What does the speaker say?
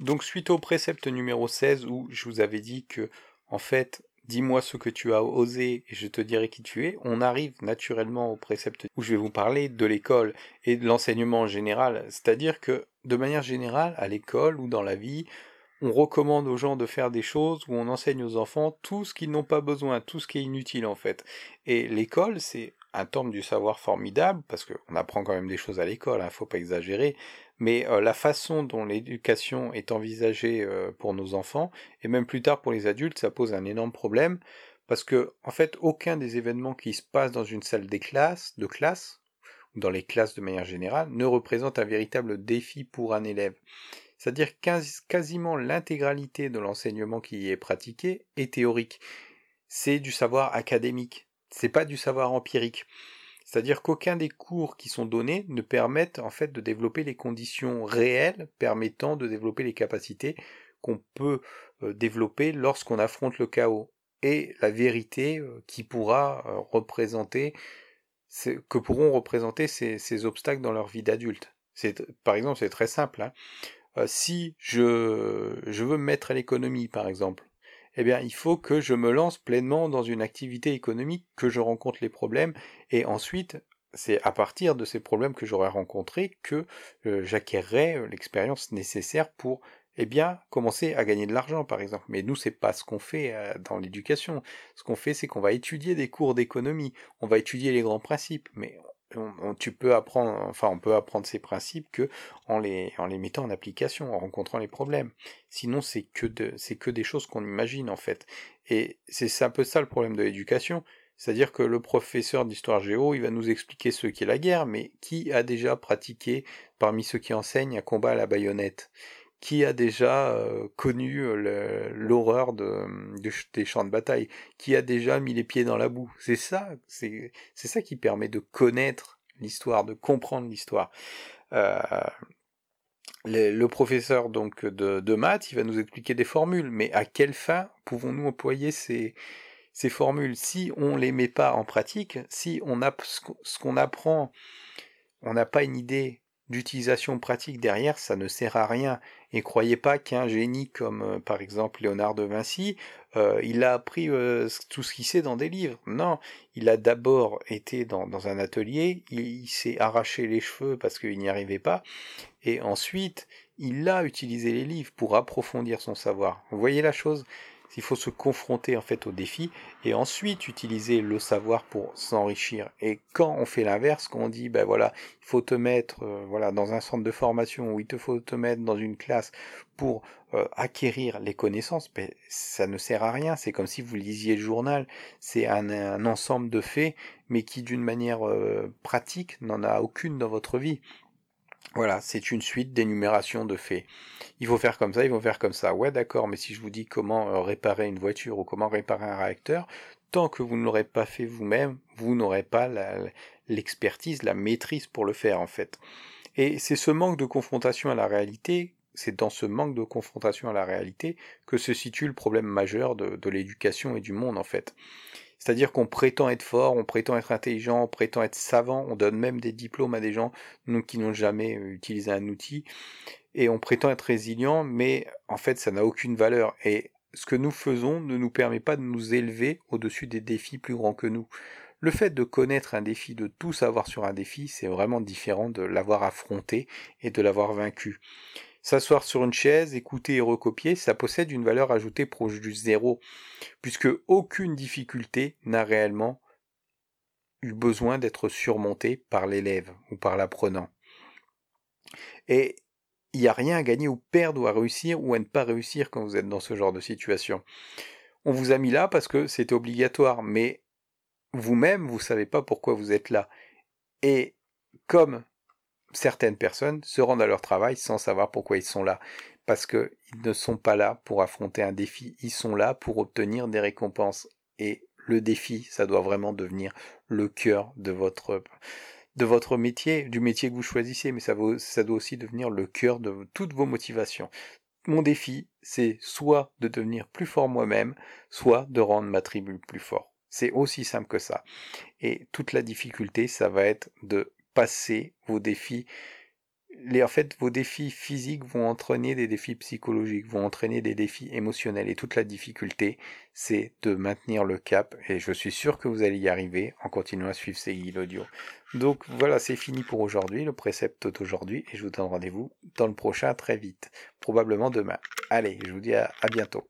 Donc suite au précepte numéro 16 où je vous avais dit que en fait dis-moi ce que tu as osé et je te dirai qui tu es, on arrive naturellement au précepte où je vais vous parler de l'école et de l'enseignement en général. C'est-à-dire que de manière générale, à l'école ou dans la vie, on recommande aux gens de faire des choses où on enseigne aux enfants tout ce qu'ils n'ont pas besoin, tout ce qui est inutile en fait. Et l'école, c'est un temple du savoir formidable, parce qu'on apprend quand même des choses à l'école, il hein, faut pas exagérer, mais euh, la façon dont l'éducation est envisagée euh, pour nos enfants, et même plus tard pour les adultes, ça pose un énorme problème, parce que en fait, aucun des événements qui se passent dans une salle des classes, de classe, ou dans les classes de manière générale, ne représente un véritable défi pour un élève. C'est-à-dire quasiment l'intégralité de l'enseignement qui y est pratiqué est théorique. C'est du savoir académique, c'est pas du savoir empirique. C'est-à-dire qu'aucun des cours qui sont donnés ne permettent en fait de développer les conditions réelles permettant de développer les capacités qu'on peut euh, développer lorsqu'on affronte le chaos et la vérité euh, qui pourra euh, représenter que pourront représenter ces, obstacles dans leur vie d'adulte. par exemple, c'est très simple. Hein. si je, je veux me mettre à l'économie, par exemple, eh bien, il faut que je me lance pleinement dans une activité économique, que je rencontre les problèmes, et ensuite, c'est à partir de ces problèmes que j'aurai rencontrés que euh, j'acquerrai euh, l'expérience nécessaire pour eh bien, commencer à gagner de l'argent, par exemple. Mais nous, c'est pas ce qu'on fait euh, dans l'éducation. Ce qu'on fait, c'est qu'on va étudier des cours d'économie, on va étudier les grands principes, mais on, tu peux enfin, on peut apprendre ces principes que en les, en les mettant en application, en rencontrant les problèmes. Sinon, c'est que c'est que des choses qu'on imagine, en fait. Et c'est un peu ça le problème de l'éducation. C'est-à-dire que le professeur d'histoire géo, il va nous expliquer ce qu'est la guerre, mais qui a déjà pratiqué, parmi ceux qui enseignent, un combat à la baïonnette? Qui a déjà connu l'horreur de, des champs de bataille, qui a déjà mis les pieds dans la boue. C'est ça, c'est ça qui permet de connaître l'histoire, de comprendre l'histoire. Euh, le, professeur donc de, de, maths, il va nous expliquer des formules, mais à quelle fin pouvons-nous employer ces, ces formules? Si on les met pas en pratique, si on a ce qu'on apprend, on n'a pas une idée d'utilisation pratique derrière, ça ne sert à rien. Et croyez pas qu'un génie comme euh, par exemple Léonard de Vinci, euh, il a appris euh, tout ce qu'il sait dans des livres. Non, il a d'abord été dans, dans, un atelier, il, s'est arraché les cheveux parce qu'il n'y arrivait pas, et ensuite il a utilisé les livres pour approfondir son savoir. Vous voyez la chose? Il faut se confronter en fait au défi et ensuite utiliser le savoir pour s'enrichir. Et quand on fait l'inverse, quand on dit ben voilà, il faut te mettre euh, voilà dans un centre de formation ou il te faut te mettre dans une classe pour euh, acquérir les connaissances, ben, ça ne sert à rien. C'est comme si vous lisiez le journal. C'est un, ensemble de faits, mais qui d'une manière euh, pratique n'en a aucune dans votre vie. Voilà, c'est une suite d'énumération de faits. Il faut faire comme ça, il faut faire comme ça. Ouais, d'accord, mais si je vous dis comment euh, réparer une voiture ou comment réparer un réacteur, tant que vous ne l'aurez pas fait vous-même, vous, n'aurez pas l'expertise, la, maîtrise pour le faire en fait. Et c'est ce manque de confrontation à la réalité, c'est dans ce manque de confrontation à la réalité que se situe le problème majeur de l'éducation et du monde en fait. C'est-à-dire qu'on prétend être fort, on prétend être intelligent, on prétend être savant, on donne même des diplômes à des gens qui n'ont jamais euh, utilisé un outil, et on prétend être résilient, mais en fait ça n'a aucune valeur. Et ce que nous faisons ne nous permet pas de nous élever au-dessus des défis plus grands que nous. Le fait de connaître un défi, de tout savoir sur un défi, c'est vraiment différent de l'avoir affronté et de l'avoir vaincu. S'asseoir sur une chaise, écouter et recopier, ça possède une valeur ajoutée proche du zéro, puisque aucune difficulté n'a réellement eu besoin d'être surmontée par l'élève ou par l'apprenant. Et il n'y a rien à gagner ou perdre ou à réussir ou à ne pas réussir quand vous êtes dans ce genre de situation. On vous a mis là parce que c'était obligatoire, mais vous-même, vous ne savez pas pourquoi vous êtes là. Et comme certaines personnes se rendent à leur travail sans savoir pourquoi ils sont là. Parce qu'ils ne sont pas là pour affronter un défi, ils sont là pour obtenir des récompenses. Et le défi, ça doit vraiment devenir le cœur de votre, de votre métier, du métier que vous choisissez, mais ça, ça doit aussi devenir le cœur de toutes vos motivations. Mon défi, c'est soit de devenir plus fort moi-même, soit de rendre ma tribu plus fort. C'est aussi simple que ça. Et toute la difficulté, ça va être de passer vos défis les, en fait, vos défis physiques vont entraîner des défis psychologiques, vont entraîner des défis émotionnels. Et toute la difficulté, c'est de maintenir le cap. Et je suis sûr que vous allez y arriver en continuant à suivre ces guides audio. Donc voilà, c'est fini pour aujourd'hui, le précepte d'aujourd'hui. Et je vous donne rendez-vous dans le prochain très vite. Probablement demain. Allez, je vous dis à, à bientôt.